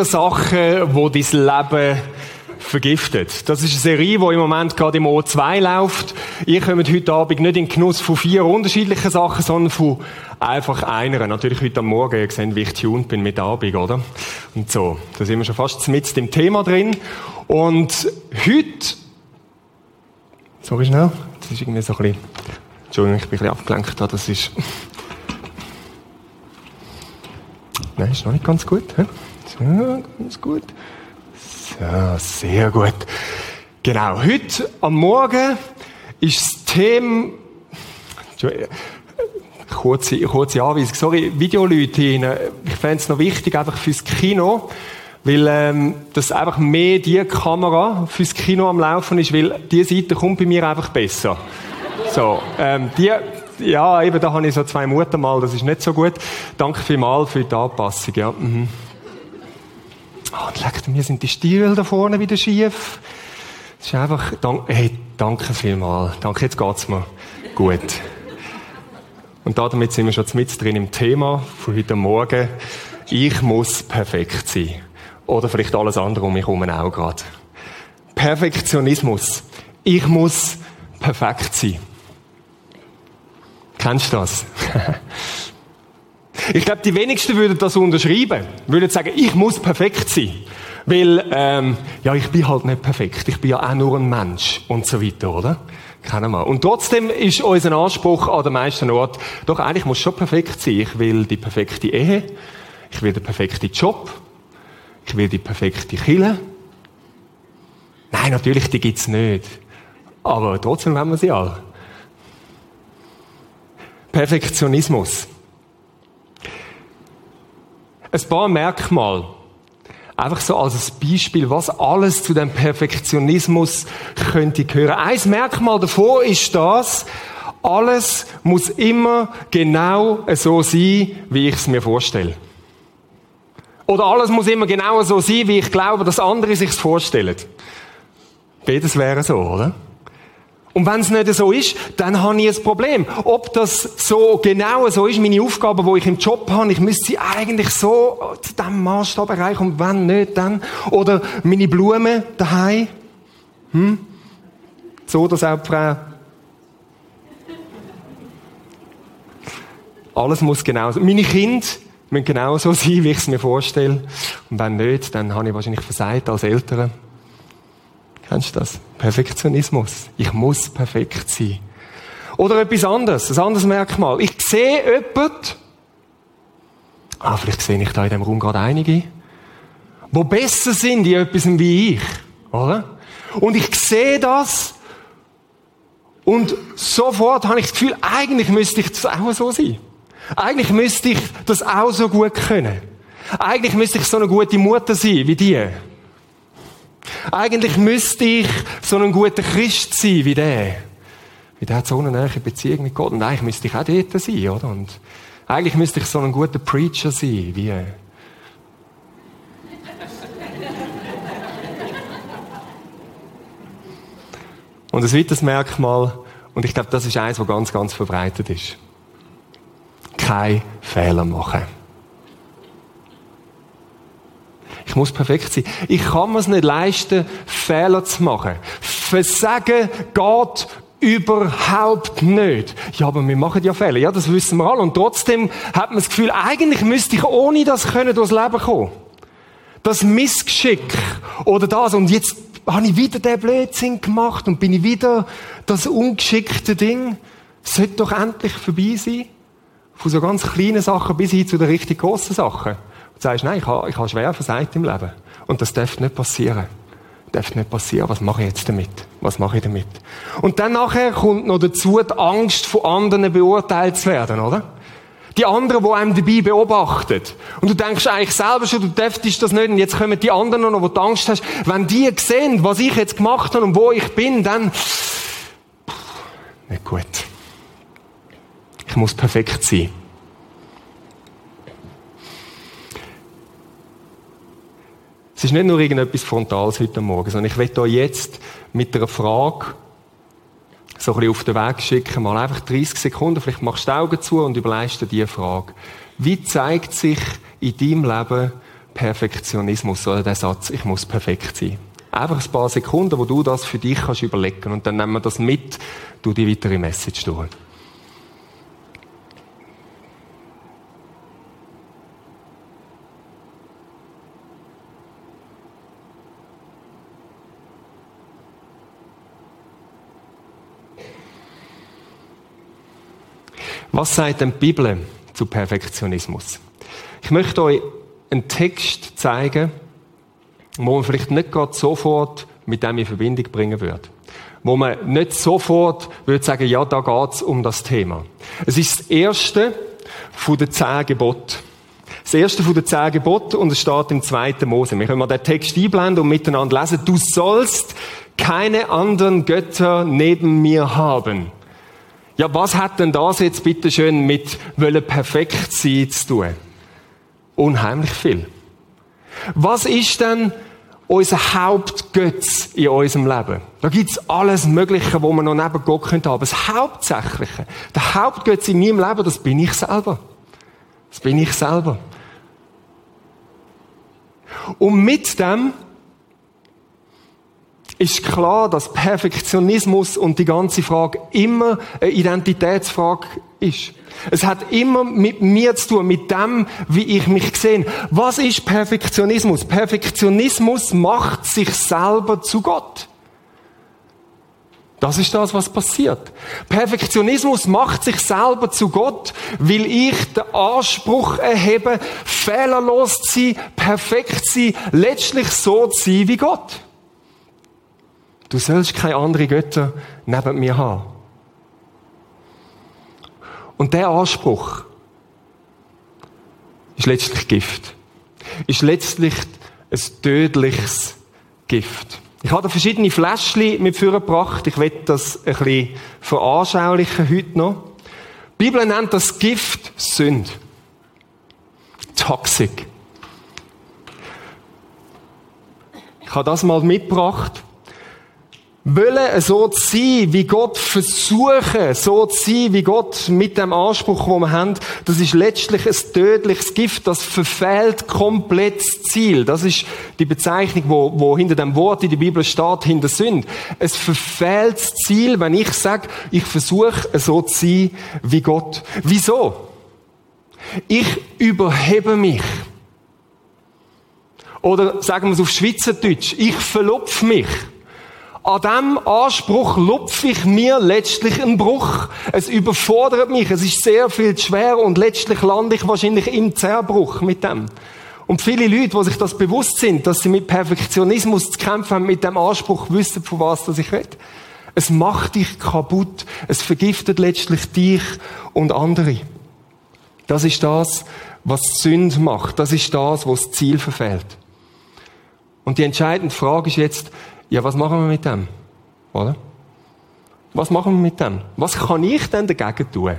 Vier Sachen, wo dein Leben vergiftet. Das ist eine Serie, die im Moment gerade im O2 läuft. Ihr kommt heute Abend nicht in den Genuss von vier unterschiedlichen Sachen, sondern von einfach einer. Natürlich heute am Morgen, ihr seht, wie ich tuned bin mit Abend, oder? Und so. Da sind wir schon fast mit dem Thema drin. Und heute, sorry schnell, das ist irgendwie so ein bisschen, Entschuldigung, ich bin ein bisschen abgelenkt, das ist, Nein, ist noch nicht ganz gut. He? So, ganz gut. So, sehr gut. Genau, heute am Morgen ist das Thema, kurze, kurze Anweisung, sorry, Videoleute, ich fände es noch wichtig, einfach fürs Kino, weil ähm, das einfach mehr die Kamera fürs Kino am Laufen ist, weil die Seite kommt bei mir einfach besser. So, ähm, die, ja, eben, da habe ich so zwei Mutter mal, das ist nicht so gut. Danke vielmals für die Anpassung, ja. Mhm. Und leckt mir sind die Stiefel da vorne wieder schief. Das ist einfach, dank, hey, danke vielmals. Danke, jetzt geht's mir gut. Und damit sind wir schon mit drin im Thema von heute Morgen. Ich muss perfekt sein. Oder vielleicht alles andere um mich herum auch gerade. Perfektionismus. Ich muss perfekt sein. Kennst du das? ich glaube, die wenigsten würden das unterschreiben. Würden sagen, ich muss perfekt sein. Weil, ähm, ja, ich bin halt nicht perfekt. Ich bin ja auch nur ein Mensch. Und so weiter, oder? Kennen wir. Und trotzdem ist unser Anspruch an den meisten Orten, doch eigentlich muss schon perfekt sein. Ich will die perfekte Ehe. Ich will den perfekten Job. Ich will die perfekte Kille. Nein, natürlich, die gibt's nicht. Aber trotzdem haben wir sie alle. Perfektionismus. Ein paar Merkmale. Einfach so als Beispiel, was alles zu dem Perfektionismus könnte gehören. Ein Merkmal davor ist das, alles muss immer genau so sein, wie ich es mir vorstelle. Oder alles muss immer genau so sein, wie ich glaube, dass andere sich vorstellen. Beides wäre so, oder? Und wenn es nicht so ist, dann habe ich ein Problem. Ob das so genau so ist, meine Aufgabe, wo ich im Job habe, ich müsste sie eigentlich so zu diesem Maßstab erreichen und wenn nicht, dann. Oder meine Blumen daheim. Hm? So, dass auch die Frau. Alles muss genau sein. Meine Kinder müssen genau so sein, wie ich es mir vorstelle. Und wenn nicht, dann habe ich wahrscheinlich versagt als Eltern. Kennst du das? Perfektionismus. Ich muss perfekt sein. Oder etwas anderes, ein anderes Merkmal. Ich sehe jemanden, ah, vielleicht sehe ich da in dem Raum gerade einige, wo besser sind in etwas wie ich, oder? Und ich sehe das und sofort habe ich das Gefühl, eigentlich müsste ich das auch so sein. Eigentlich müsste ich das auch so gut können. Eigentlich müsste ich so eine gute Mutter sein wie die. Eigentlich müsste ich so ein guter Christ sein wie der. Wie der hat so eine nähe Beziehung mit Gott. Und eigentlich müsste ich auch dort sein, oder? Und eigentlich müsste ich so ein guter Preacher sein, wie. Und ein weiteres Merkmal, und ich glaube, das ist eins, das ganz, ganz verbreitet ist. Kein Fehler machen. Ich muss perfekt sein. Ich kann mir es nicht leisten, Fehler zu machen. Versagen geht überhaupt nicht. Ja, aber wir machen ja Fehler. Ja, das wissen wir alle. Und trotzdem hat man das Gefühl, eigentlich müsste ich ohne das können durchs Leben kommen. Das Missgeschick oder das. Und jetzt habe ich wieder den Blödsinn gemacht und bin ich wieder das ungeschickte Ding. Sollte doch endlich vorbei sein. Von so ganz kleinen Sachen bis hin zu den richtig grossen Sachen. Du sagst, nein, ich habe, ich habe schwer versagt im Leben. Und das darf nicht passieren. Darf nicht passieren. Was mache ich jetzt damit? Was mache ich damit? Und dann nachher kommt noch dazu die Angst, von anderen beurteilt zu werden, oder? Die anderen, die einem dabei beobachten. Und du denkst eigentlich selber schon, du dürftest das nicht. Und jetzt kommen die anderen noch, wo du Angst hast. Wenn die sehen, was ich jetzt gemacht habe und wo ich bin, dann, nicht gut. Ich muss perfekt sein. Es ist nicht nur irgendetwas Frontales heute Morgen, sondern ich möchte euch jetzt mit einer Frage so ein bisschen auf den Weg schicken, mal einfach 30 Sekunden, vielleicht machst du die Augen zu und überlegst dir diese Frage. Wie zeigt sich in deinem Leben Perfektionismus oder der Satz, ich muss perfekt sein. Einfach ein paar Sekunden, wo du das für dich kannst überlegen und dann nehmen wir das mit, du die weitere Message durch. Was sagt denn die Bibel zu Perfektionismus? Ich möchte euch einen Text zeigen, wo man vielleicht nicht gerade sofort mit dem in Verbindung bringen würde. Wo man nicht sofort würde sagen, ja, da geht's um das Thema. Es ist das erste von den zehn Geboten. Das erste von den zehn Geboten und es steht im zweiten Mose. Wir können mal den Text einblenden und miteinander lesen. Du sollst keine anderen Götter neben mir haben. Ja, was hat denn das jetzt bitte schön mit wollen perfekt sein zu tun? Unheimlich viel. Was ist denn unser Hauptgötz in unserem Leben? Da gibt's alles Mögliche, wo man noch neben Gott könnte haben. Das Hauptsächliche, der Hauptgötz in meinem Leben, das bin ich selber. Das bin ich selber. Und mit dem ist klar, dass Perfektionismus und die ganze Frage immer eine Identitätsfrage ist. Es hat immer mit mir zu tun, mit dem, wie ich mich sehe. Was ist Perfektionismus? Perfektionismus macht sich selber zu Gott. Das ist das, was passiert. Perfektionismus macht sich selber zu Gott, weil ich den Anspruch erhebe, fehlerlos zu sein, perfekt zu sein, letztlich so zu sein wie Gott. Du sollst keine anderen Götter neben mir haben. Und der Anspruch ist letztlich Gift. Ist letztlich ein tödliches Gift. Ich habe da verschiedene Fläschchen mit vorgebracht. Ich werde das ein bisschen veranschaulichen heute noch. Die Bibel nennt das Gift Sünd. Toxic. Ich habe das mal mitgebracht wollen so zu sein, wie Gott versuchen, so zu sein, wie Gott mit dem Anspruch, den wir haben, das ist letztlich ein tödliches Gift, das verfehlt komplett das Ziel. Das ist die Bezeichnung, wo, wo hinter dem Wort in der Bibel steht, hinter Sünd. Es verfehlt das Ziel, wenn ich sage, ich versuche so zu sein wie Gott. Wieso? Ich überhebe mich. Oder sagen wir es auf Schweizerdeutsch, ich verlupfe mich. An diesem Anspruch lupfe ich mir letztlich einen Bruch. Es überfordert mich, es ist sehr viel schwer und letztlich lande ich wahrscheinlich im Zerbruch mit dem. Und viele Leute, die sich das bewusst sind, dass sie mit Perfektionismus zu kämpfen haben, mit dem Anspruch wissen, von was das ich rede. Es macht dich kaputt. Es vergiftet letztlich dich und andere. Das ist das, was Sünde macht. Das ist das, was das Ziel verfehlt. Und die entscheidende Frage ist jetzt, ja, was machen wir mit dem? Oder? Was machen wir mit dem? Was kann ich denn dagegen tun?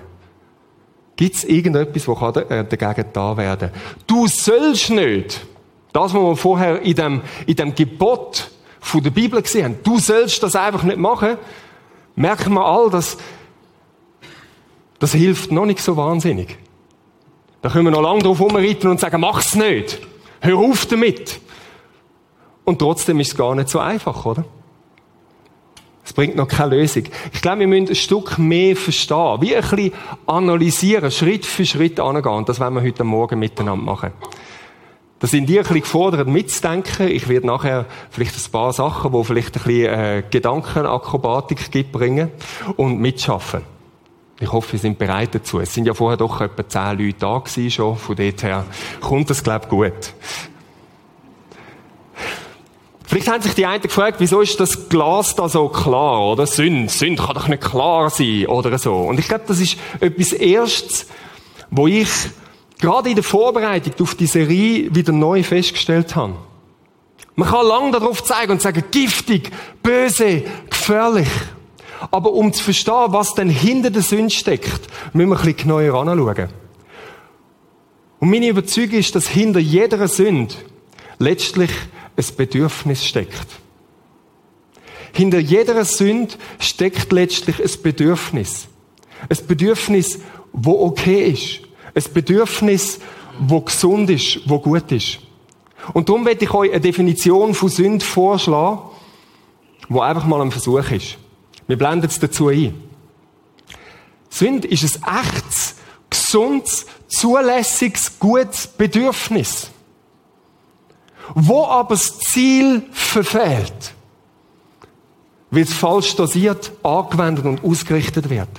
Gibt es irgendetwas, was äh, dagegen da werden Du sollst nicht. Das, was wir vorher in dem, in dem Gebot von der Bibel gesehen haben. Du sollst das einfach nicht machen. Merken wir all, dass das hilft noch nicht so wahnsinnig. Da können wir noch lange drauf rumreiten und sagen, mach's nicht. Hör auf damit. Und trotzdem ist es gar nicht so einfach, oder? Es bringt noch keine Lösung. Ich glaube, wir müssen ein Stück mehr verstehen. Wie ein bisschen analysieren, Schritt für Schritt angehen. Das werden wir heute Morgen miteinander machen. Da sind die ein bisschen gefordert, mitzudenken. Ich werde nachher vielleicht ein paar Sachen, wo vielleicht ein bisschen äh, Gedankenakrobatik gibt, bringen und mitschaffen. Ich hoffe, wir sind bereit dazu. Es sind ja vorher doch etwa zehn Leute da gewesen schon. Von dort her kommt das, glaube ich, gut. Vielleicht haben sich die einen gefragt, wieso ist das Glas da so klar, oder? Sünd, Sünd kann doch nicht klar sein, oder so. Und ich glaube, das ist etwas Erstes, wo ich gerade in der Vorbereitung auf die Serie wieder neu festgestellt habe. Man kann lange darauf zeigen und sagen, giftig, böse, gefährlich. Aber um zu verstehen, was denn hinter der Sünde steckt, müssen wir ein bisschen genauer anschauen. Und meine Überzeugung ist, dass hinter jeder Sünde letztlich ein Bedürfnis steckt. Hinter jeder Sünde steckt letztlich ein Bedürfnis. Ein Bedürfnis, wo okay ist. Ein Bedürfnis, wo gesund ist, wo gut ist. Und darum werde ich euch eine Definition von Sünde vorschlagen, wo einfach mal ein Versuch ist. Wir blenden es dazu ein. Sünde ist ein echtes, gesundes, zulässiges, gutes Bedürfnis, wo aber das Ziel verfehlt, weil es falsch dosiert, angewendet und ausgerichtet wird.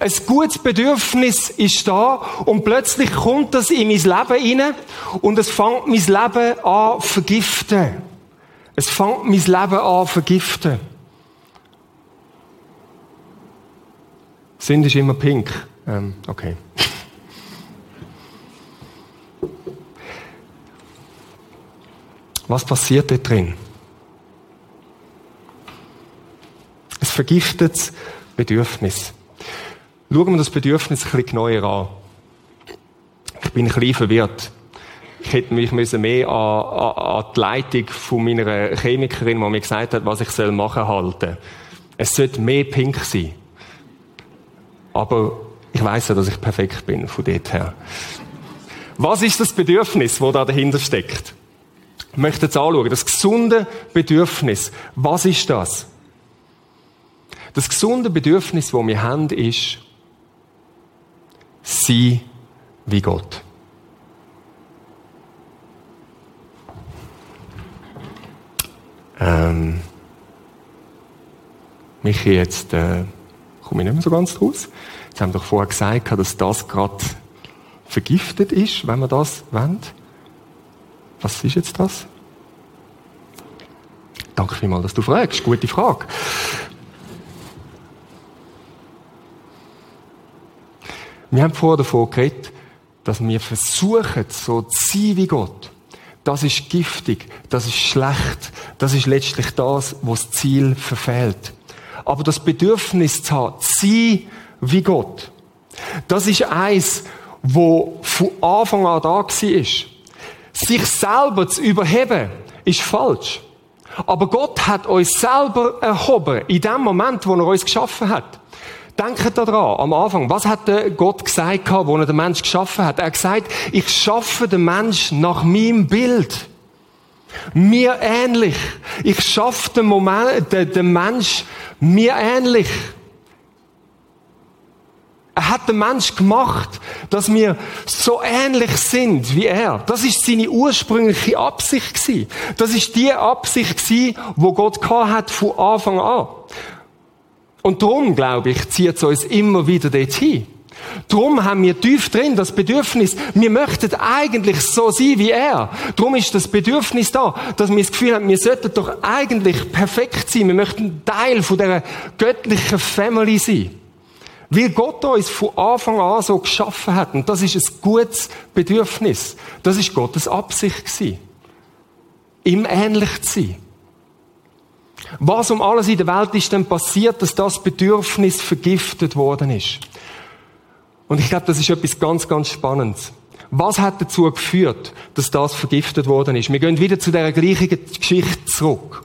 Ein gutes Bedürfnis ist da und plötzlich kommt das in mein Leben rein und es fängt mein Leben an vergiften. Es fängt mein Leben an vergiften. Sünde ist immer pink. Ähm, okay. Was passiert dort drin? Es vergiftet Bedürfnis. Schauen wir das Bedürfnis ein bisschen genauer an. Ich bin ein bisschen verwirrt. Ich hätte mich mehr an, an, an die Leitung von meiner Chemikerin, die mir gesagt hat, was ich soll machen halten. Es sollte mehr pink sein. Aber ich weiß ja, dass ich perfekt bin, von dort her. Was ist das Bedürfnis, das da dahinter steckt? Möchte jetzt anschauen. Das gesunde Bedürfnis. Was ist das? Das gesunde Bedürfnis, das wir haben, ist, sei wie Gott. Ähm, Michi, jetzt äh, komme ich nicht mehr so ganz raus. Jetzt haben wir doch vorher gesagt, dass das gerade vergiftet ist, wenn man das wendet. Was ist jetzt das? Danke vielmals, dass du fragst. Gute Frage. Wir haben vorher davon geredet, dass wir versuchen, so zu sein wie Gott. Das ist giftig, das ist schlecht, das ist letztlich das, was das Ziel verfehlt. Aber das Bedürfnis zu haben, zu sein wie Gott, das ist eins, wo von Anfang an da war. Sich selber zu überheben, ist falsch. Aber Gott hat uns selber erhoben, in dem Moment, wo er uns geschaffen hat. Denkt daran, am Anfang, was hat Gott gesagt, wo er den Mensch geschaffen hat? Er hat gesagt, ich schaffe den Mensch nach meinem Bild. Mir ähnlich. Ich schaffe den, Moment, den, den Mensch mir ähnlich. Er hat den Mensch gemacht, dass wir so ähnlich sind wie er. Das ist seine ursprüngliche Absicht gewesen. Das ist die Absicht gewesen, wo Gott hat von Anfang an. Und darum, glaube ich, zieht es uns immer wieder dorthin. Darum haben wir tief drin das Bedürfnis, wir möchten eigentlich so sein wie er. Darum ist das Bedürfnis da, dass wir das Gefühl haben, wir sollten doch eigentlich perfekt sein. Wir möchten Teil von dieser göttlichen Family sein. Weil Gott uns von Anfang an so geschaffen hat. Und das ist ein gutes Bedürfnis. Das ist Gottes Absicht gewesen. Ihm ähnlich zu sein. Was um alles in der Welt ist denn passiert, dass das Bedürfnis vergiftet worden ist? Und ich glaube, das ist etwas ganz, ganz Spannendes. Was hat dazu geführt, dass das vergiftet worden ist? Wir gehen wieder zu der gleichen Geschichte zurück.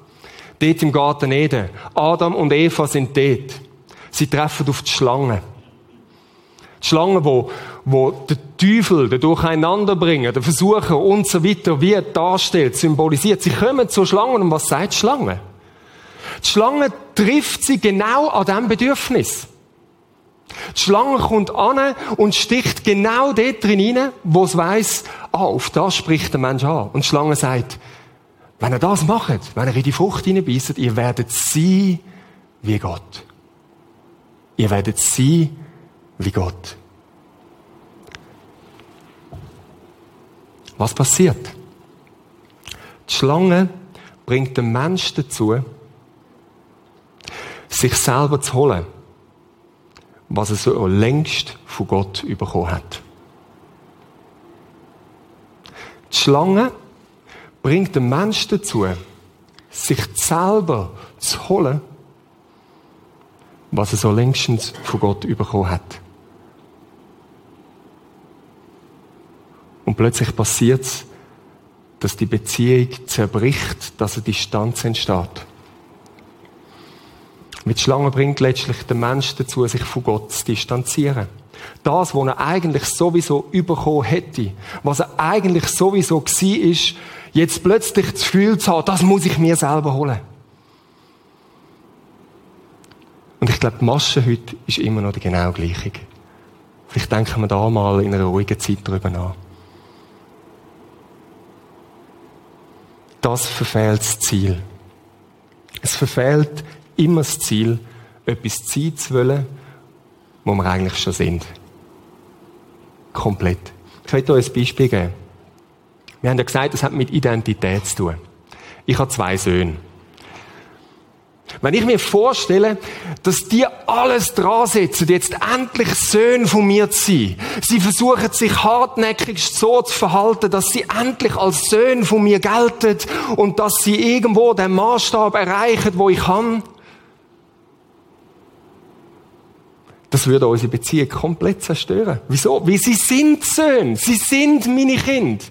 Dort im Garten Eden. Adam und Eva sind dort. Sie treffen auf die Schlange. Die Schlange, wo, wo der Teufel, der Durcheinanderbringer, der Versucher und so weiter, wie darstellt, symbolisiert. Sie kommen zur Schlange und was sagt die Schlange? Die Schlange trifft sie genau an diesem Bedürfnis. Die Schlange kommt an und sticht genau dort drin rein, wo es weiss, ah, auf das spricht der Mensch an. Und die Schlange sagt, wenn ihr das macht, wenn ihr in die Frucht hineinbeißt, ihr werdet sie wie Gott. Ihr werdet sie wie Gott. Was passiert? Die Schlange bringt den Mensch dazu, sich selber zu holen, was er so längst von Gott bekommen hat. Die Schlange bringt den Menschen dazu, sich selber zu holen, was er so längstens von Gott bekommen hat. Und plötzlich passiert es, dass die Beziehung zerbricht, dass eine Distanz entsteht. Mit Schlange bringt letztlich den Mensch dazu, sich von Gott zu distanzieren. Das, was er eigentlich sowieso bekommen hätte, was er eigentlich sowieso war, ist, jetzt plötzlich das Gefühl zu haben, das muss ich mir selber holen. Und ich glaube, die Masche heute ist immer noch die genau gleiche. Vielleicht denken wir da mal in einer ruhigen Zeit drüber nach. Das verfehlt das Ziel. Es verfehlt immer das Ziel, etwas sein zu wollen, wo wir eigentlich schon sind. Komplett. Ich will euch ein Beispiel geben. Wir haben ja gesagt, es hat mit Identität zu tun. Ich habe zwei Söhne. Wenn ich mir vorstelle, dass die alles dran setzen, jetzt endlich Söhne von mir zu sein, sie versuchen sich hartnäckig so zu verhalten, dass sie endlich als Söhne von mir gelten und dass sie irgendwo den Maßstab erreichen, wo ich kann, das würde unsere Beziehung komplett zerstören. Wieso? Weil sie sind Söhne, sie sind meine Kinder.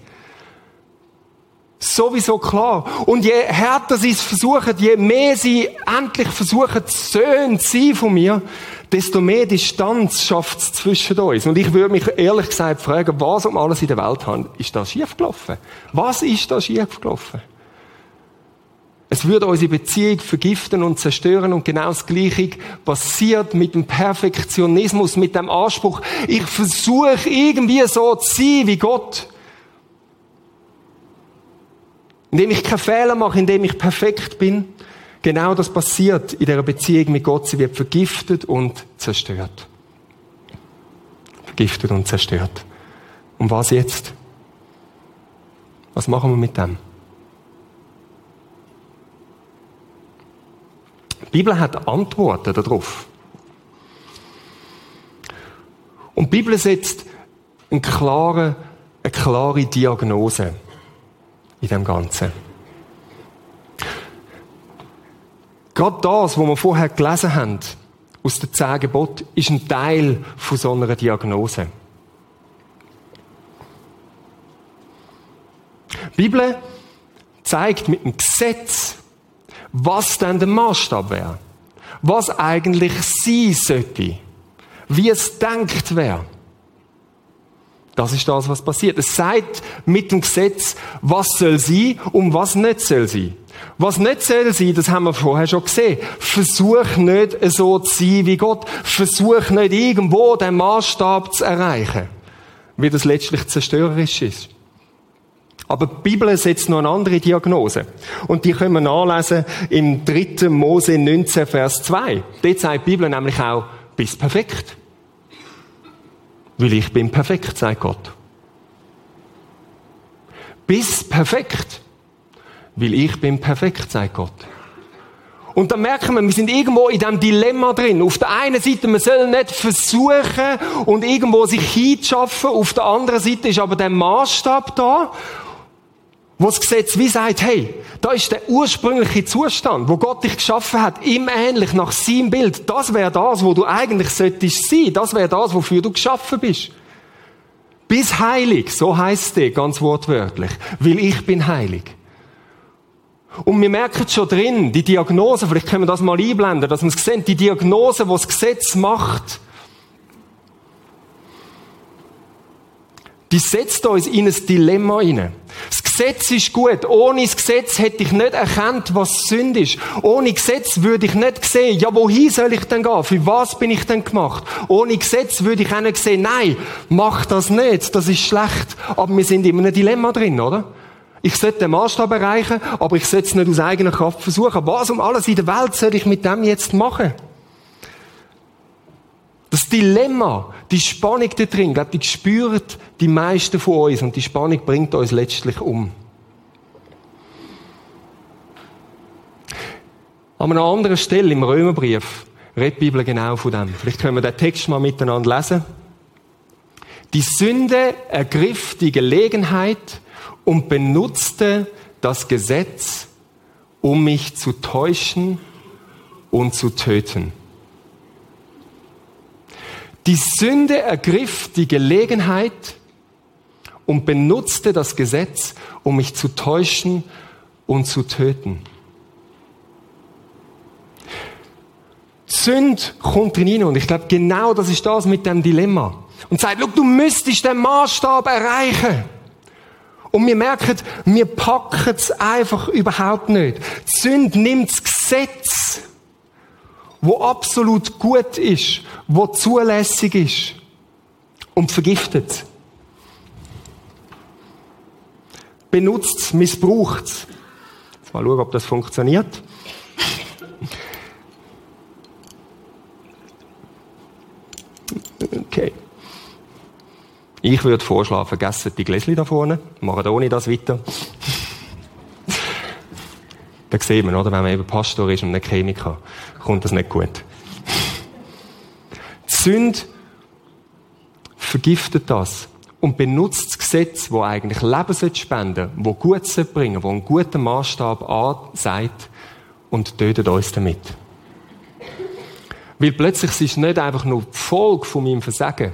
Sowieso klar. Und je härter sie es versuchen, je mehr sie endlich versuchen, Söhne zu sein von mir, desto mehr Distanz schafft es zwischen uns. Und ich würde mich ehrlich gesagt fragen, was um alles in der Welt haben, ist da schiefgelaufen? Was ist da schiefgelaufen? Es würde unsere Beziehung vergiften und zerstören und genau das Gleiche passiert mit dem Perfektionismus, mit dem Anspruch, ich versuche irgendwie so zu sein wie Gott. Indem ich keine Fehler mache, indem ich perfekt bin. Genau das passiert in der Beziehung mit Gott. Sie wird vergiftet und zerstört. Vergiftet und zerstört. Und was jetzt? Was machen wir mit dem? Die Bibel hat Antworten darauf. Und die Bibel setzt eine klare, eine klare Diagnose in dem Ganzen. Gerade das, was wir vorher gelesen haben, aus den zehn Geboten, ist ein Teil von so einer Diagnose. Die Bibel zeigt mit dem Gesetz, was denn der Maßstab wäre. Was eigentlich sein sollte. Wie es denkt wäre. Das ist das, was passiert. Es sagt mit dem Gesetz, was soll sein und was nicht soll sein. Was nicht soll sein, das haben wir vorher schon gesehen. Versuch nicht so zu sein wie Gott. Versuch nicht irgendwo den Maßstab zu erreichen. Wie das letztlich zerstörerisch ist. Aber die Bibel setzt noch eine andere Diagnose. Und die können wir nachlesen im 3. Mose 19, Vers 2. Dort sagt die Bibel nämlich auch, bist perfekt. Weil ich bin perfekt, sagt Gott. Bis perfekt. Weil ich bin perfekt, sagt Gott. Und dann merken wir, wir sind irgendwo in diesem Dilemma drin. Auf der einen Seite, man soll nicht versuchen und irgendwo sich hinzuschaffen. Auf der anderen Seite ist aber der Maßstab da wo das Gesetz wie sagt, hey, da ist der ursprüngliche Zustand, wo Gott dich geschaffen hat, ihm ähnlich, nach seinem Bild. Das wäre das, wo du eigentlich solltest sein. Das wäre das, wofür du geschaffen bist. Bis heilig, so heißt es ganz wortwörtlich. Weil ich bin heilig. Und wir merken schon drin, die Diagnose, vielleicht können wir das mal einblenden, dass wir es sehen, die Diagnose, die das Gesetz macht, die setzt uns in ein Dilemma hinein. Das Gesetz ist gut. Ohne das Gesetz hätte ich nicht erkannt, was Sünde ist. Ohne Gesetz würde ich nicht sehen, ja, wohin soll ich denn gehen? Für was bin ich denn gemacht? Ohne Gesetz würde ich auch nicht sehen, nein, mach das nicht, das ist schlecht. Aber wir sind in einem Dilemma drin, oder? Ich sollte den Maßstab erreichen, aber ich sollte es nicht aus eigener Kraft versuchen. Was um alles in der Welt soll ich mit dem jetzt machen? Das Dilemma, die Spannung da drin, glaube die spüren die meisten von uns und die Spannung bringt uns letztlich um. An einer anderen Stelle im Römerbrief redet die Bibel genau von dem. Vielleicht können wir den Text mal miteinander lesen. Die Sünde ergriff die Gelegenheit und benutzte das Gesetz, um mich zu täuschen und zu töten. Die Sünde ergriff die Gelegenheit und benutzte das Gesetz, um mich zu täuschen und zu töten. Sünd kommt drin und ich glaube, genau das ist das mit dem Dilemma. Und sagt, look, du müsstest den Maßstab erreichen. Und wir merken, wir packen es einfach überhaupt nicht. Die Sünde nimmt das Gesetz, wo absolut gut ist, wo zulässig ist, und vergiftet. Benutzt missbraucht es. Mal schauen, ob das funktioniert. Okay. Ich würde vorschlagen, vergessen die Gläschen da vorne, machen ohne das weiter. da sieht man, oder? Wenn man eben Pastor ist und nicht Chemiker, kommt das nicht gut. Die Sünde vergiftet das und benutzt das Gesetz, wo eigentlich Leben spenden wo gut bringen wo einen guten Maßstab ansagt und tötet uns damit. Weil plötzlich ist es nicht einfach nur die Folge von meinem Versagen,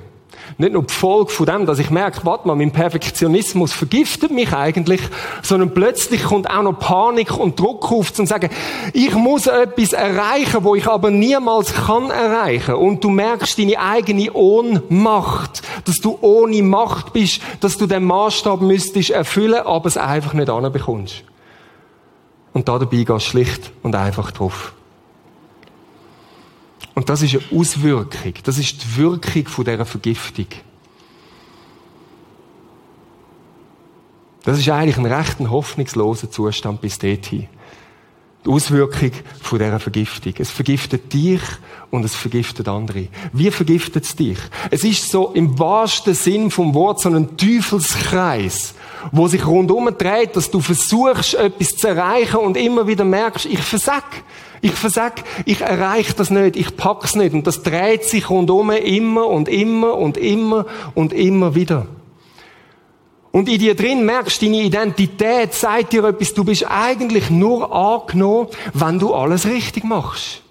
nicht nur die Folge von dem, dass ich merke, warte mal, mein Perfektionismus vergiftet mich eigentlich, sondern plötzlich kommt auch noch Panik und Druck auf, zu sagen, ich muss etwas erreichen, wo ich aber niemals kann erreichen. Und du merkst deine eigene Ohnmacht, dass du ohne Macht bist, dass du den Maßstab müsstest erfüllen, aber es einfach nicht anbekommst. Und da dabei gehst du schlicht und einfach drauf. Und das ist eine Auswirkung. Das ist die Wirkung von dieser Vergiftung. Das ist eigentlich ein recht hoffnungsloser Zustand bis dorthin. Die Auswirkung von dieser Vergiftung. Es vergiftet dich und es vergiftet andere. Wie vergiftet es dich? Es ist so im wahrsten Sinn vom Wort so ein Teufelskreis, wo sich rundum dreht, dass du versuchst, etwas zu erreichen und immer wieder merkst, ich versag. Ich versag, ich erreiche das nicht, ich pack's nicht. Und das dreht sich rundum immer und immer und immer und immer wieder. Und in dir drin merkst deine Identität sagt dir etwas, du bist eigentlich nur angenommen, wenn du alles richtig machst.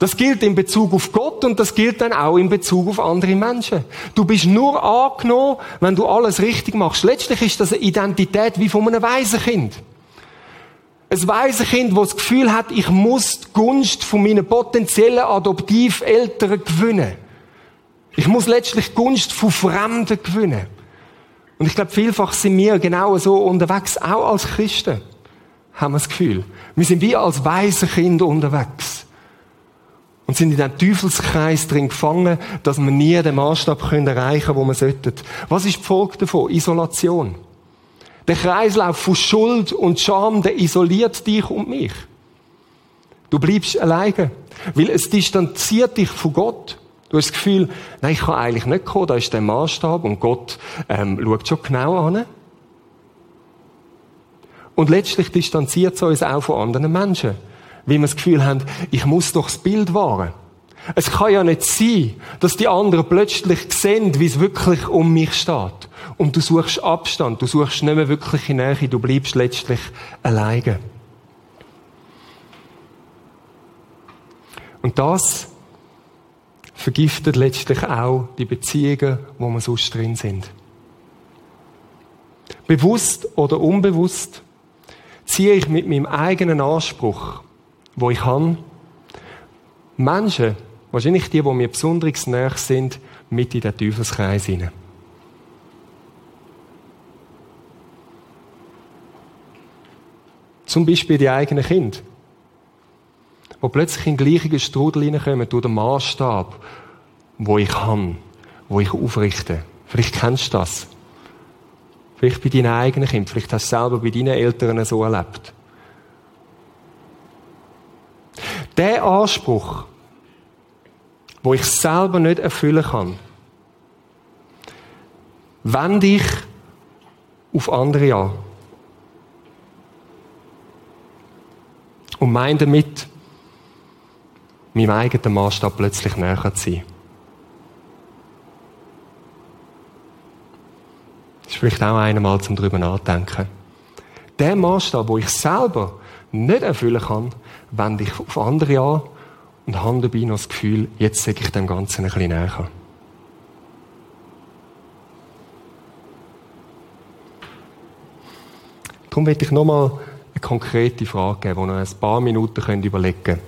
Das gilt in Bezug auf Gott und das gilt dann auch in Bezug auf andere Menschen. Du bist nur angenommen, wenn du alles richtig machst. Letztlich ist das eine Identität wie von einem Waisenkind. Ein weises Kind, das das Gefühl hat, ich muss die Gunst von meinen potenziellen Adoptiveltern gewinnen. Ich muss letztlich die Gunst von Fremden gewinnen. Und ich glaube, vielfach sind wir genau so unterwegs, auch als Christen, haben wir das Gefühl. Wir sind wie als weise Kinder unterwegs. Und sind in diesem Teufelskreis drin gefangen, dass wir nie den Maßstab erreichen können, wo wir sollten. Was ist die Folge davon? Isolation. Der Kreislauf von Schuld und Scham, der isoliert dich und mich. Du bleibst alleine, weil es distanziert dich von Gott. Du hast das Gefühl, nein, ich kann eigentlich nicht kommen, da ist der Maßstab und Gott ähm, schaut schon genau an. Und letztlich distanziert es uns auch von anderen Menschen, weil wir das Gefühl haben, ich muss doch das Bild wahren. Es kann ja nicht sein, dass die anderen plötzlich sehen, wie es wirklich um mich steht. Und du suchst Abstand, du suchst nicht mehr wirkliche Nähe, du bleibst letztlich alleine. Und das vergiftet letztlich auch die Beziehungen, wo wir sonst drin sind. Bewusst oder unbewusst ziehe ich mit meinem eigenen Anspruch, wo ich habe, Menschen, wahrscheinlich die, die mir besonders näher sind, mit in den Teufelskreis hinein. Zum Beispiel die eigenen Kinder. Die plötzlich in den gleichen Strudel hineinkommen durch den Maßstab, wo ich kann, wo ich aufrichte. Vielleicht kennst du das. Vielleicht bei deinen eigenen Kindern. Vielleicht hast du selber bei deinen Eltern so erlebt. Der Anspruch, wo ich selber nicht erfüllen kann, wende ich auf andere an. und meine damit, meinem eigenen Maßstab plötzlich näher zu sein. Das ist vielleicht auch einmal zum drüber nachdenken. Der Maßstab, wo ich selber nicht erfüllen kann, wende ich auf andere an und habe dabei noch das Gefühl, jetzt sage ich dem Ganzen ein bisschen näher. Darum möchte ich nochmal eine konkrete Frage geben, die ihr ein paar Minuten überlegen könnt.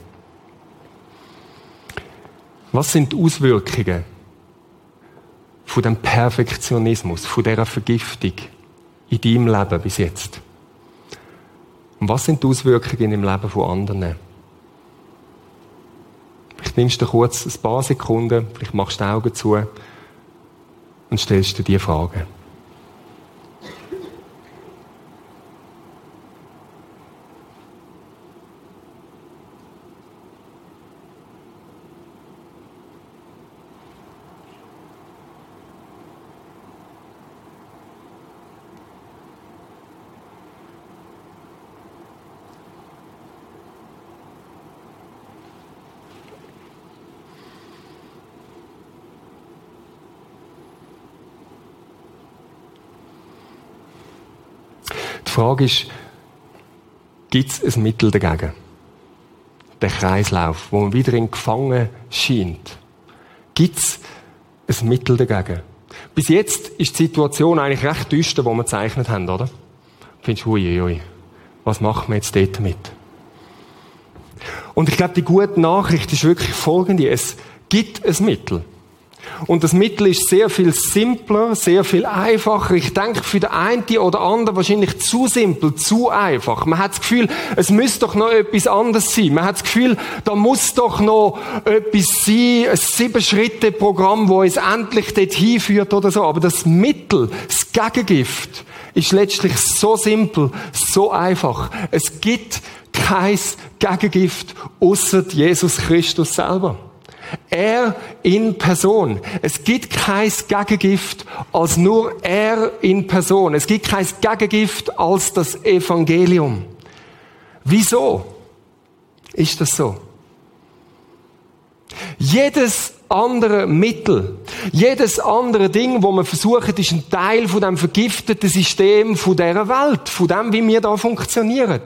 Was sind die Auswirkungen von dem Perfektionismus, von dieser Vergiftung in deinem Leben bis jetzt? Und was sind die Auswirkungen im Leben von anderen? Vielleicht nimmst du kurz ein paar Sekunden, vielleicht machst du die Augen zu und stellst dir diese Frage. Frage ist, gibt es ein Mittel dagegen? Der Kreislauf, wo man wieder in Gefangen scheint. Gibt es ein Mittel dagegen? Bis jetzt ist die Situation eigentlich recht düster, die wir gezeichnet haben, oder? Findest du, ui, ui, was machen wir jetzt dort mit? Und ich glaube, die gute Nachricht ist wirklich folgende. Es gibt ein Mittel. Und das Mittel ist sehr viel simpler, sehr viel einfacher. Ich denke für den einen oder anderen wahrscheinlich zu simpel, zu einfach. Man hat das Gefühl, es müsste doch noch etwas anderes sein. Man hat das Gefühl, da muss doch noch etwas sein, ein Sieben-Schritte-Programm, wo es endlich dort hinführt oder so. Aber das Mittel, das Gegengift, ist letztlich so simpel, so einfach. Es gibt kein Gegengift außer Jesus Christus selber. Er in Person. Es gibt kein Gegengift als nur er in Person. Es gibt kein Gegengift als das Evangelium. Wieso ist das so? Jedes andere Mittel, jedes andere Ding, wo man versucht, ist ein Teil von dem vergifteten System von dieser Welt, von dem, wie wir da funktionieren.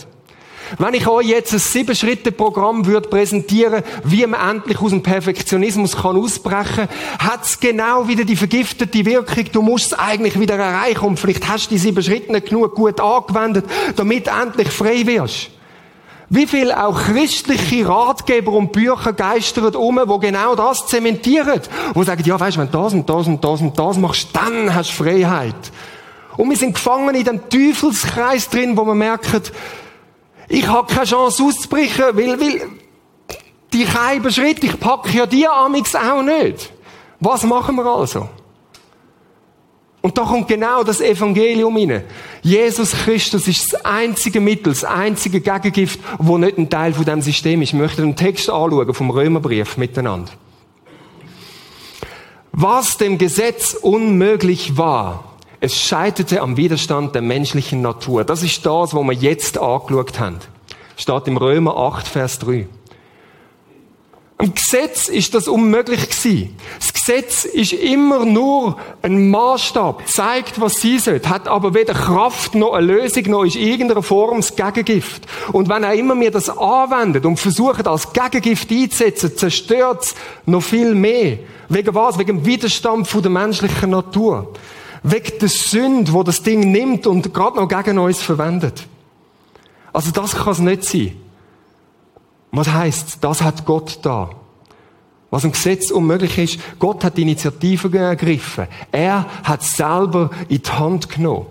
Wenn ich euch jetzt ein Sieben-Schritte-Programm würde präsentieren, wie man endlich aus dem Perfektionismus kann ausbrechen kann, hat es genau wieder die vergiftete Wirkung. Du musst es eigentlich wieder erreichen und vielleicht hast du die sieben Schritte nicht genug gut angewendet, damit du endlich frei wirst. Wie viel auch christliche Ratgeber und Bücher geistern um, wo genau das zementieren. Wo sagen, ja, weißt, wenn du das und das und das und das machst, dann hast du Freiheit. Und wir sind gefangen in dem Teufelskreis drin, wo wir merken, ich habe keine Chance auszubrechen, weil, weil die kleinen Schritte, ich packe ja die Amix auch nicht. Was machen wir also? Und da kommt genau das Evangelium rein. Jesus Christus ist das einzige Mittel, das einzige Gegengift, wo nicht ein Teil von dem System ist. Ich möchte einen Text anschauen vom Römerbrief miteinander. Was dem Gesetz unmöglich war, es scheiterte am Widerstand der menschlichen Natur. Das ist das, was wir jetzt angeschaut haben. Steht im Römer 8, Vers 3. Im Gesetz ist das unmöglich gewesen. Das Gesetz ist immer nur ein Maßstab, zeigt, was sie sollte, hat aber weder Kraft noch eine Lösung noch ist irgendeine Form das Gegengift. Und wenn er immer mir das anwendet und versucht als Gegengift einzusetzen, zerstört es noch viel mehr. Wegen was? Wegen dem Widerstand von der menschlichen Natur wegen der Sünde, wo das Ding nimmt und gerade noch gegen uns verwendet. Also das kann es nicht sein. Was heißt, das hat Gott da. Was im Gesetz unmöglich ist, Gott hat die Initiative ergriffen. Er hat selber in die Hand genommen.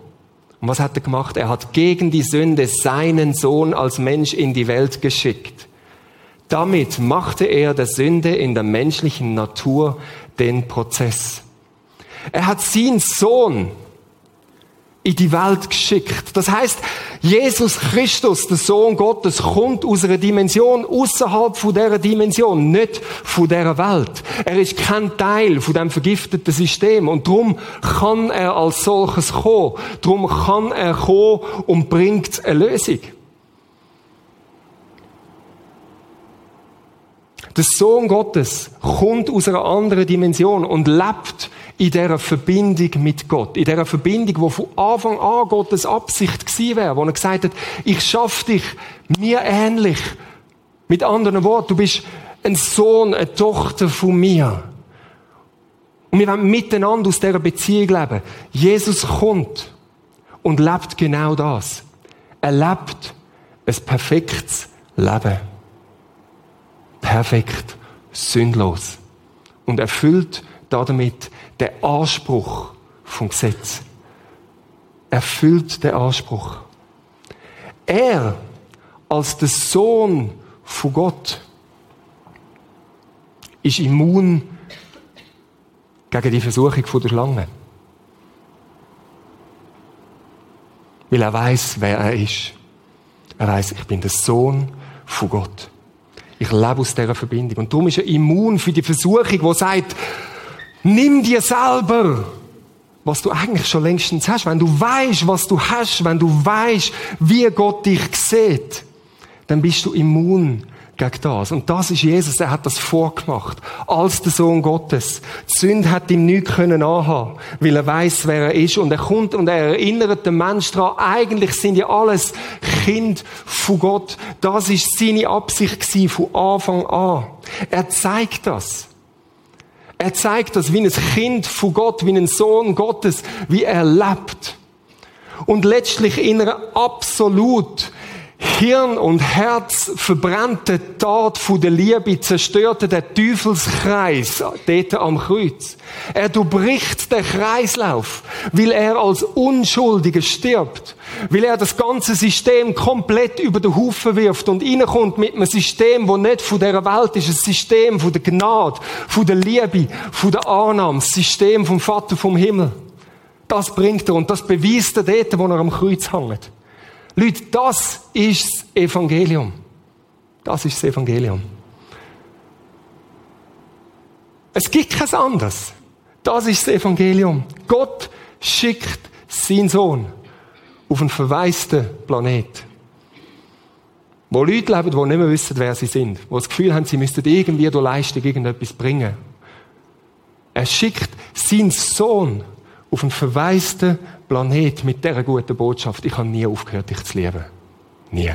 Und was hat er gemacht? Er hat gegen die Sünde seinen Sohn als Mensch in die Welt geschickt. Damit machte er der Sünde in der menschlichen Natur den Prozess. Er hat seinen Sohn in die Welt geschickt. Das heißt, Jesus Christus, der Sohn Gottes, kommt aus einer Dimension außerhalb von dieser Dimension, nicht von dieser Welt. Er ist kein Teil von dem vergifteten System und darum kann er als solches kommen. Darum kann er kommen und bringt eine Lösung. Der Sohn Gottes kommt aus einer anderen Dimension und lebt in dieser Verbindung mit Gott. In dieser Verbindung, wo von Anfang an Gottes Absicht gewesen wäre, wo er gesagt hat, ich schaffe dich mir ähnlich. Mit anderen Worten, du bist ein Sohn, eine Tochter von mir. Und wir wollen miteinander aus dieser Beziehung leben. Jesus kommt und lebt genau das. Er lebt ein perfektes Leben. Perfekt, sündlos. Und erfüllt damit der Anspruch vom Gesetz. erfüllt den Anspruch. Er als der Sohn von Gott ist immun gegen die Versuchung der Schlange. Weil er weiß, wer er ist. Er weiß, ich bin der Sohn von Gott. Ich lebe aus dieser Verbindung. Und darum ist er immun für die Versuchung, die sagt, nimm dir selber, was du eigentlich schon längstens hast. Wenn du weißt, was du hast, wenn du weißt, wie Gott dich sieht, dann bist du immun gegen das. Und das ist Jesus, er hat das vorgemacht. Als der Sohn Gottes. Die Sünde hat ihm nichts können anhaben, weil er weiß, wer er ist. Und er kommt und er erinnert den Menschen daran, eigentlich sind ja alles Kind von Gott. Das ist seine Absicht gewesen, von Anfang an. Er zeigt das. Er zeigt das wie ein Kind von Gott, wie ein Sohn Gottes, wie er lebt. Und letztlich in einer absolut Hirn und Herz verbrannte Tat von der Liebe zerstörte der Teufelskreis dort am Kreuz. Er durchbricht den Kreislauf, weil er als Unschuldiger stirbt, weil er das ganze System komplett über den Haufen wirft und reinkommt mit einem System, wo nicht von der Welt ist, ein System von der Gnade, von der Liebe, von der Annahme, das System vom Vater vom Himmel. Das bringt er und das beweist er dort, wo er am Kreuz hängt. Leute, das ist das Evangelium. Das ist das Evangelium. Es gibt kein anderes. Das ist das Evangelium. Gott schickt seinen Sohn auf einen verwaisten Planet. Wo Leute leben, die nicht mehr wissen, wer sie sind. Wo das Gefühl haben, sie müssten irgendwie durch Leistung irgendetwas bringen. Er schickt seinen Sohn auf einen verwaisten Planet mit dieser guten Botschaft. Ich habe nie aufgehört, dich zu lieben. Nie.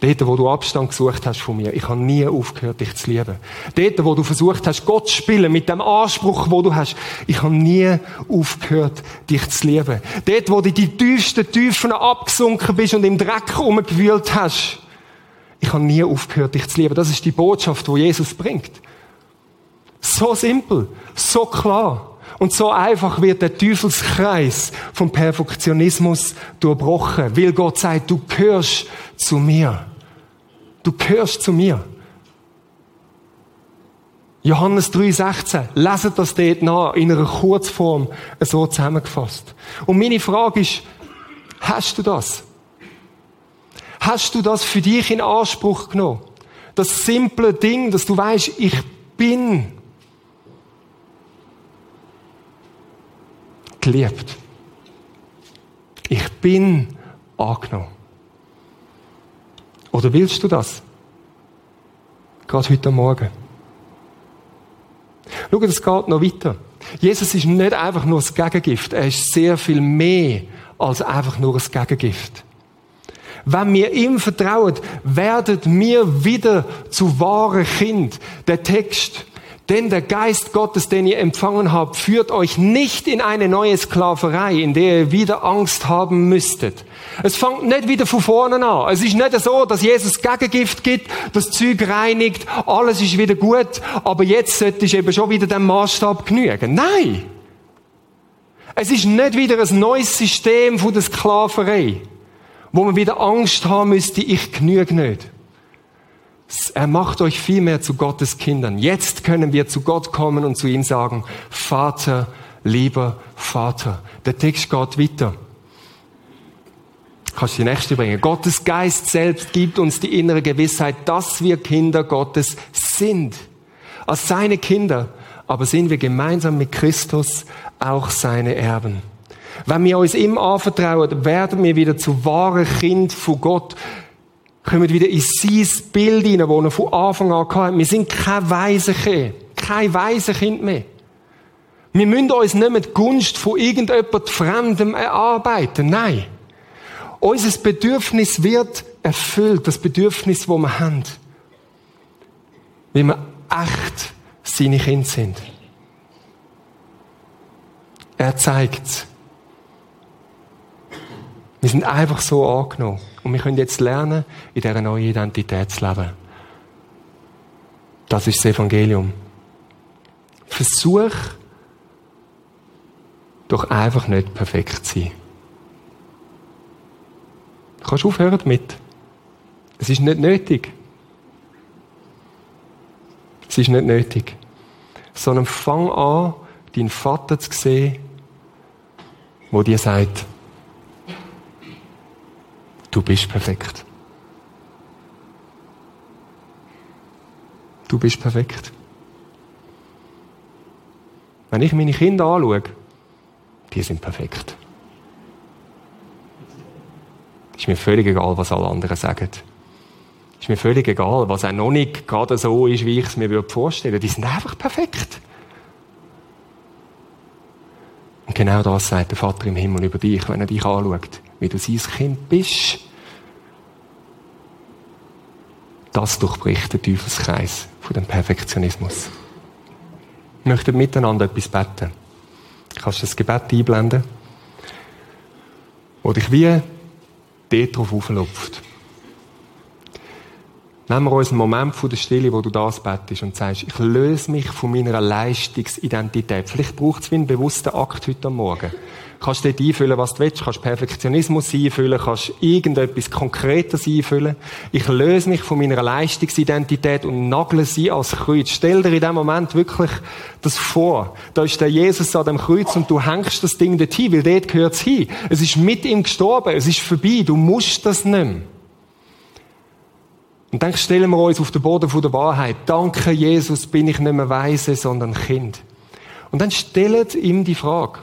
Dort, wo du Abstand gesucht hast von mir, ich habe nie aufgehört, dich zu lieben. Dort, wo du versucht hast, Gott zu spielen mit dem Anspruch, wo du hast, ich habe nie aufgehört, dich zu lieben. Dort, wo du die tiefsten Tiefen abgesunken bist und im Dreck rumgewühlt hast, ich habe nie aufgehört, dich zu lieben. Das ist die Botschaft, wo Jesus bringt. So simpel, so klar. Und so einfach wird der Teufelskreis vom Perfektionismus durchbrochen, weil Gott sagt, du gehörst zu mir. Du gehörst zu mir. Johannes 3,16. Leset das dort nach, in einer Kurzform, so zusammengefasst. Und meine Frage ist, hast du das? Hast du das für dich in Anspruch genommen? Das simple Ding, dass du weißt, ich bin geliebt. Ich bin angenommen. Oder willst du das? Gerade heute Morgen. Schau, es geht noch weiter. Jesus ist nicht einfach nur das Gegengift. Er ist sehr viel mehr als einfach nur das Gegengift. Wenn wir ihm vertrauen, werden wir wieder zu wahren Kind. Der Text denn der Geist Gottes, den ihr empfangen habt, führt euch nicht in eine neue Sklaverei, in der ihr wieder Angst haben müsstet. Es fängt nicht wieder von vorne an. Es ist nicht so, dass Jesus Gegengift gibt, das Zeug reinigt, alles ist wieder gut, aber jetzt sollte ich eben schon wieder dem Maßstab genügen. Nein! Es ist nicht wieder ein neues System von der Sklaverei, wo man wieder Angst haben müsste, ich genüge nicht. Er macht euch viel mehr zu Gottes Kindern. Jetzt können wir zu Gott kommen und zu ihm sagen, Vater, lieber Vater. Der Text geht weiter. Kannst du die nächste bringen. Gottes Geist selbst gibt uns die innere Gewissheit, dass wir Kinder Gottes sind. Als seine Kinder. Aber sind wir gemeinsam mit Christus auch seine Erben. Wenn wir uns ihm anvertrauen, werden wir wieder zu wahren Kind von Gott kommen wieder in sein Bild hinein, das er von Anfang an hatte. Wir sind kein Waisenkind, kein Waisenkind mehr. Wir müssen uns nicht mit Gunst von irgendjemand Fremdem erarbeiten. Nein. Unser Bedürfnis wird erfüllt, das Bedürfnis, das wir haben. Weil wir echt seine Kinder sind. Er zeigt Wir sind einfach so angenommen. Und wir können jetzt lernen, in dieser neuen Identität zu leben. Das ist das Evangelium. Versuch, doch einfach nicht perfekt sein. Du kannst aufhören damit. Es ist nicht nötig. Es ist nicht nötig. Sondern fang an, deinen Vater zu sehen, wo dir sagt, du bist perfekt. Du bist perfekt. Wenn ich meine Kinder anschaue, die sind perfekt. Ist mir völlig egal, was alle anderen sagen. Ist mir völlig egal, was auch noch nicht gerade so ist, wie ich es mir vorstellen würde. Die sind einfach perfekt. Und genau das sagt der Vater im Himmel über dich, wenn er dich anschaut, wie du sein Kind bist. Das durchbricht den Teufelskreis von dem Perfektionismus. Wir möchten miteinander etwas beten. Kannst du das Gebet einblenden? Wo dich wie dort drauf auflupft. Nehmen wir uns einen Moment von der Stille, wo du das bettest und sagst, ich löse mich von meiner Leistungsidentität. Vielleicht braucht es wie einen bewussten Akt heute Morgen. Kannst du dort einfüllen, was du willst. Kannst Perfektionismus einfüllen, kannst irgendetwas Konkretes einfüllen. Ich löse mich von meiner Leistungsidentität und nagle sie als Kreuz. Stell dir in dem Moment wirklich das vor. Da ist der Jesus an dem Kreuz und du hängst das Ding dort hin, weil dort gehört es hin. Es ist mit ihm gestorben, es ist vorbei, du musst das nicht mehr. Und dann stellen wir uns auf den Boden der Wahrheit. Danke, Jesus, bin ich nicht mehr Weise, sondern Kind. Und dann stellt ihm die Frage.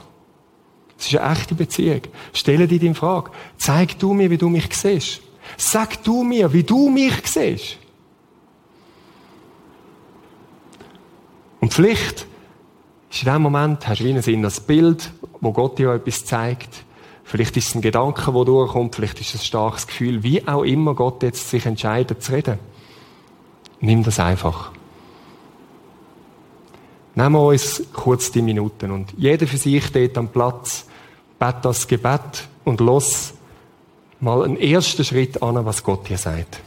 Es ist eine echte Beziehung. Stelle dir die Frage. Zeig du mir, wie du mich siehst. Sag du mir, wie du mich siehst. Und vielleicht ist in dem Moment, hast du wie Sinn, das Bild, wo Gott dir etwas zeigt, Vielleicht ist es ein Gedanke, der durchkommt, vielleicht ist es ein starkes Gefühl, wie auch immer Gott jetzt sich entscheidet zu reden. Nimm das einfach. Nehmen wir uns kurz die Minuten und jeder für sich dort am Platz, bet das Gebet und los mal einen ersten Schritt an, was Gott dir sagt.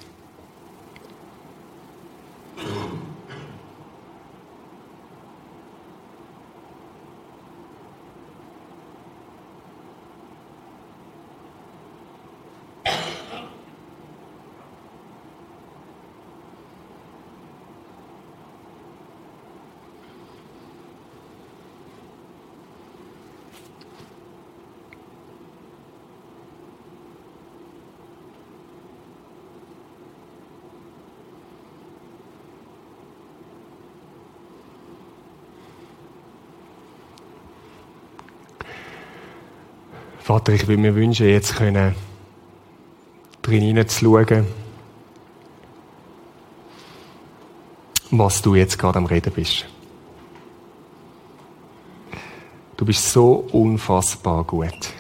Vater, ich würde mir wünschen, jetzt können drin hineinzuschauen, was du jetzt gerade am Reden bist. Du bist so unfassbar gut.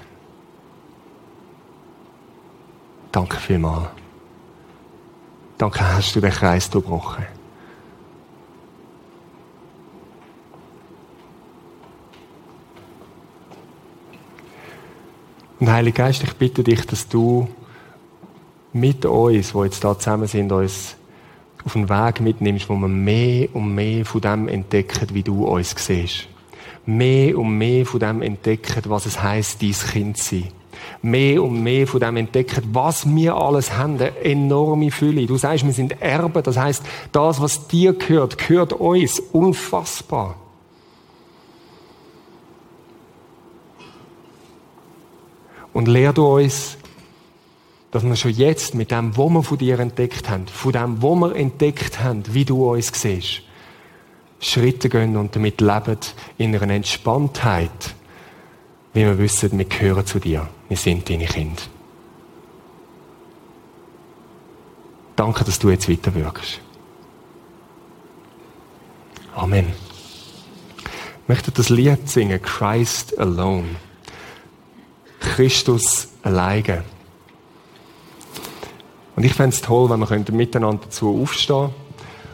Danke vielmals. Danke, hast du den Kreis durchbrochen. Und Heiliger Geist, ich bitte dich, dass du mit uns, wo jetzt da zusammen sind, uns auf einen Weg mitnimmst, wo wir mehr und mehr von dem entdecken, wie du uns siehst. Mehr und mehr von dem entdecken, was es heisst, dein Kind zu sein. Mehr und mehr von dem entdecken, was wir alles haben. Eine enorme Fülle. Du sagst, wir sind Erben. Das heißt, das, was dir gehört, gehört uns. Unfassbar. Und lehr du uns, dass wir schon jetzt mit dem, was wir von dir entdeckt haben, von dem, was wir entdeckt haben, wie du uns siehst, Schritte gehen und damit leben in einer Entspanntheit, wie wir wissen, wir gehören zu dir. Wir sind deine Kinder. Danke, dass du jetzt weiterwirkst. Amen. Ich möchte das Lied singen, Christ Alone. Christus alleine. Und ich fände es toll, wenn wir miteinander dazu aufstehen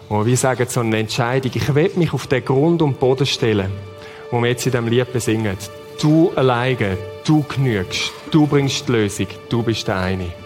und wir sagen, so eine Entscheidung, ich will mich auf den Grund und Boden stellen, wo wir jetzt in diesem Lied besingen. Du alleine, du genügst, du bringst die Lösung, du bist der eine.